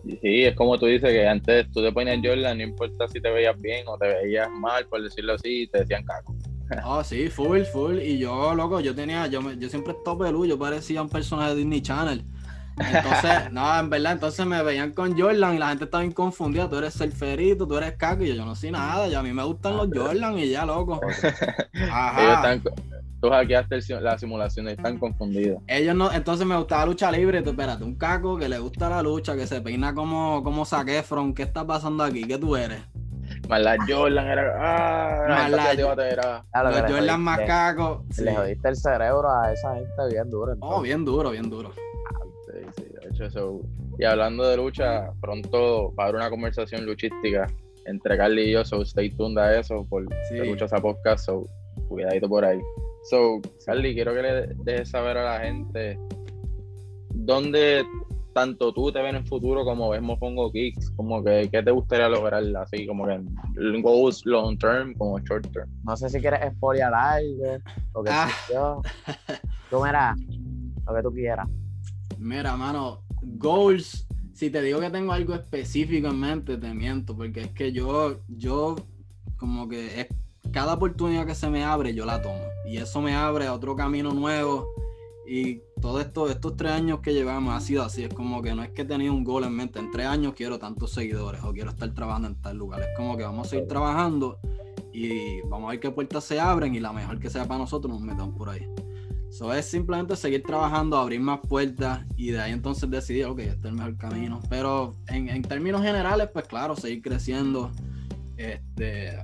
Y sí, es como tú dices que antes tú te ponías Jordan, no importa si te veías bien o te veías mal, por decirlo así, te decían caco. Ah, sí, full, full. Y yo, loco, yo tenía, yo, me- yo siempre estaba pelú, yo parecía un personaje de Disney Channel. Entonces, no, en verdad, entonces me veían con Jordan y la gente estaba bien confundida. Tú eres surferito, tú eres caco. Y yo, yo no sé nada, y a mí me gustan los Jordan y ya, loco. Ellos Ajá. están, tú hackeaste el la simulación y están confundidos. Ellos no, entonces me gustaba lucha libre. Tú, espérate, un caco que le gusta la lucha, que se peina como, como Zac Efron. ¿Qué está pasando aquí? ¿Qué tú eres? Más la Jordan era. ¡Ah! Más la- era. Claro, los Jordan más cacos. le- Sí. Le jodiste el cerebro a esa gente bien duro. Oh, entonces. bien duro, bien duro. Y hablando de lucha, pronto va a haber una conversación luchística entre Carly y yo, so stay tuned a eso por Sí. de Luchas a Podcast, so cuidadito por ahí. So, Carly, quiero que le dejes saber a la gente dónde tanto tú te ves en el futuro como ves Mofongo Kicks, como que qué te gustaría lograr así, como que en goals long term como short term. No sé si quieres spoiler algo o qué Ah. sé yo. Tú mira, lo que tú quieras. Mira, mano, goals. Si te digo que tengo algo específico en mente, te miento, porque es que yo, yo, como que es, cada oportunidad que se me abre, yo la tomo. Y eso me abre a otro camino nuevo. Y todo esto, estos tres años que llevamos ha sido así. Es como que no es que tenido un goal en mente. En tres años quiero tantos seguidores o quiero estar trabajando en tal lugar. Es como que vamos a seguir trabajando y vamos a ver qué puertas se abren y la mejor que sea para nosotros nos metamos por ahí. Eso es simplemente seguir trabajando, abrir más puertas y de ahí entonces decidir, ok, este es el mejor camino. Pero en, en términos generales, pues claro, seguir creciendo. Este,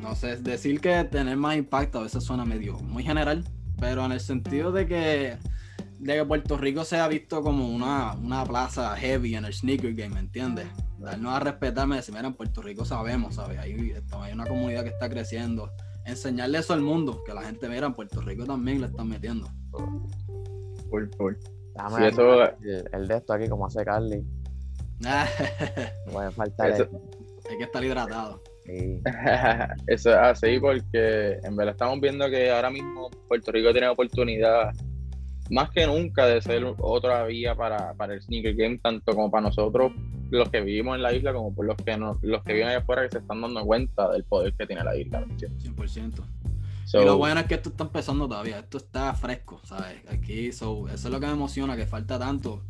no sé, decir que tener más impacto a veces suena medio muy general, pero en el sentido de que, de que Puerto Rico sea visto como una, una plaza heavy en el sneaker game, ¿me entiendes? Darnos a respetarme, decir, mira, en Puerto Rico sabemos, ¿sabes? Ahí hay una comunidad que está creciendo enseñarle eso al mundo, que la gente mira en Puerto Rico también le están metiendo. Sí, ver eso- el, el de esto aquí, como hace Carly. No puede faltar Eso- el- Hay que estar hidratado. sí. Eso es así porque en verdad estamos viendo que ahora mismo Puerto Rico tiene oportunidad más que nunca de ser otra vía para, para el sneaker game, tanto como para nosotros los que vivimos en la isla como por los que no, los que viven allá afuera que se están dando cuenta del poder que tiene la isla. ¿me entiendes? 100%. So, y lo bueno es que esto está empezando todavía, esto está fresco, ¿sabes? Aquí, so, eso es lo que me emociona, que falta tanto.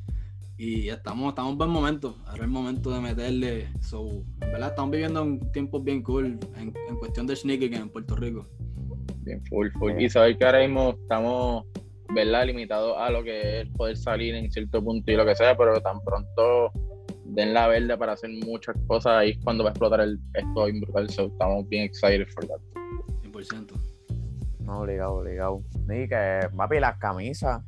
Y estamos, estamos en buen momento, ahora es el momento de meterle. So, en verdad, estamos viviendo un tiempo bien cool en, en cuestión de sneaking en Puerto Rico. Bien, full, full. Y saber que ahora mismo estamos, ¿verdad? Limitados a lo que es poder salir en cierto punto y lo que sea, pero tan pronto den la verde para hacer muchas cosas, ahí es cuando va a explotar el, esto bien brutal. So, estamos bien excited for that. 100%. No, obligado, obligado. Ni que, papi, las camisas.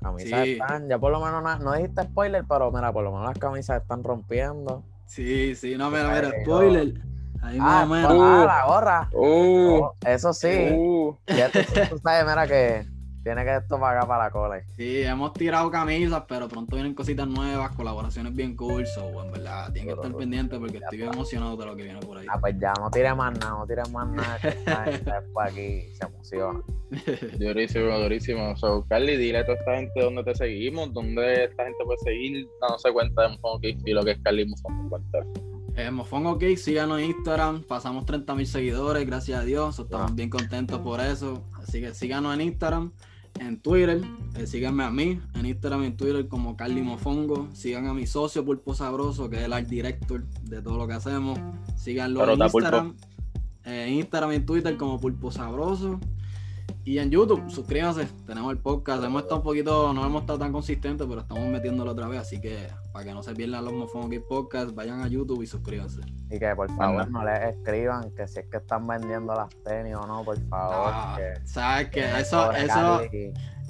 Camisas Sí. están, ya por lo menos na- no dijiste spoiler, pero mira, por lo menos las camisas están rompiendo. Sí, sí, no, mira, mira, no. spoiler. Ahí Ah, más o menos. ah, la gorra. Uh, Oh, eso sí. uh. Ya tú, tú sabes, mira que tiene que esto para acá para la cola. Sí, hemos tirado camisas, pero pronto vienen cositas nuevas, colaboraciones bien cool, so, en verdad, tienen que estar pendientes porque estoy bien emocionado de lo que viene por ahí. Ah, pues ya, no tires más nada, no tires más nada. que esta gente después aquí se emociona. Durísimo, durísimo. So, Carly, dile a toda esta gente dónde te seguimos, dónde esta gente puede seguir, dándose cuenta de Mofongo Kids y lo que es Carly Mofongo. cuéntale. Eh, Mofongo Cake, síganos en Instagram, pasamos 30 mil seguidores, gracias a Dios, so, estamos Ah. bien contentos por eso. Así que síganos en Instagram, en Twitter, eh, síganme a mí, en Instagram y en Twitter como Carly Mofongo, sigan a mi socio Pulpo Sabroso, que es el art director de todo lo que hacemos, síganlo en. Instagram, eh, en Instagram y en Twitter como Pulpo Sabroso. Y en YouTube, suscríbanse, tenemos el podcast, hemos estado un poquito, no hemos estado tan consistentes, pero estamos metiéndolo otra vez, así que para que no se pierdan los Mofongo Podcast, vayan a YouTube y suscríbanse. Y que por favor Anda. no les escriban que si es que están vendiendo las tenis o no, por favor. Ah, que, sabes que que eso, eso,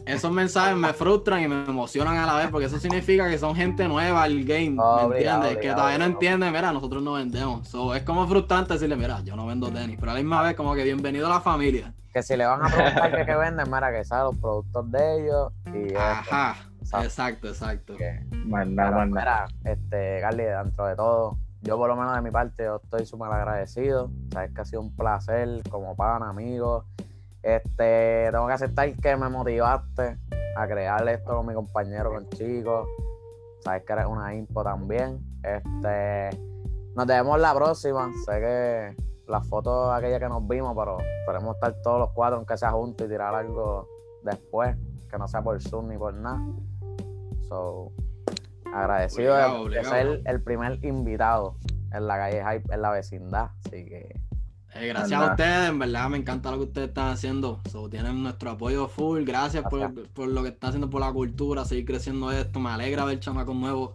esos mensajes me frustran y me emocionan a la vez porque eso significa que son gente nueva al game, ¿me Obligado, entiendes? que obligado, todavía no entienden, mira, nosotros no vendemos. So, es como frustrante decirle, mira, yo no vendo tenis, pero a la misma vez como que bienvenido a la familia. Que si le van a preguntar que, qué venden, mira, que saben los productos de ellos y. Ajá, Exacto. exacto, que- Pero, nada. mira, este, Carly, dentro de todo, yo por lo menos de mi parte, yo estoy súper agradecido. Sabes que ha sido un placer como pana, amigo. Este, tengo que aceptar que me motivaste a crear esto con mi compañero, con chicos. Sabes que eres una impo también. Este, nos vemos la próxima. Sé que las fotos aquellas que nos vimos, pero esperemos estar todos los cuatro, aunque sea juntos y tirar algo después, que no sea por Zoom ni por nada. So, agradecido de- Obligado, de, ser el primer invitado en la calle Hype, en la vecindad. Así que Eh, gracias a ustedes, en verdad me encanta lo que ustedes están haciendo. So, tienen nuestro apoyo full. Gracias, por, por lo que están haciendo por la cultura, seguir creciendo esto. Me alegra ver chamacos nuevos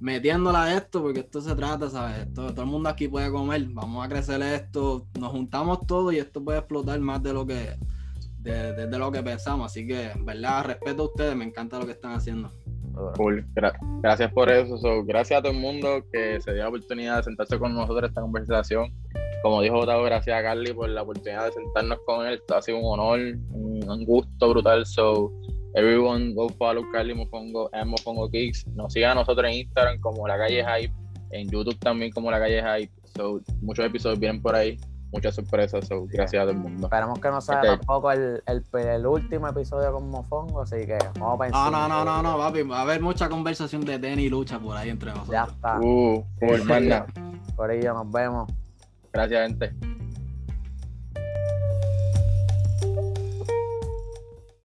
metiéndola a esto, porque esto se trata, ¿sabes? Todo el mundo aquí puede comer. Vamos a crecer esto. Nos juntamos todos y esto puede explotar más de lo que de, de- lo que pensamos. Así que, verdad, respeto a ustedes. Me encanta lo que están haciendo. Cool. Gra- gracias por eso. So, gracias a todo el mundo que se dio la oportunidad de sentarse con nosotros en esta conversación. Como dijo Otavo, gracias a Carly por la oportunidad de sentarnos con él. Ha sido un honor, un gusto brutal. So, everyone go follow Carly Mofongo and Mofongo Kicks. Nos sigan a nosotros en Instagram como La Calle Hype, en YouTube también como La Calle Hype. So, muchos episodios vienen por ahí, muchas sorpresas. So, gracias a todo el mundo. Esperemos que no sea Ok. tampoco el, el, el último episodio con Mofongo, así que vamos a No, pensar. no, no, no, no, papi. Va a haber mucha conversación de tenis y lucha por ahí entre nosotros. Ya está. Uh, nada. Por ello, nos vemos. Gracias, gente.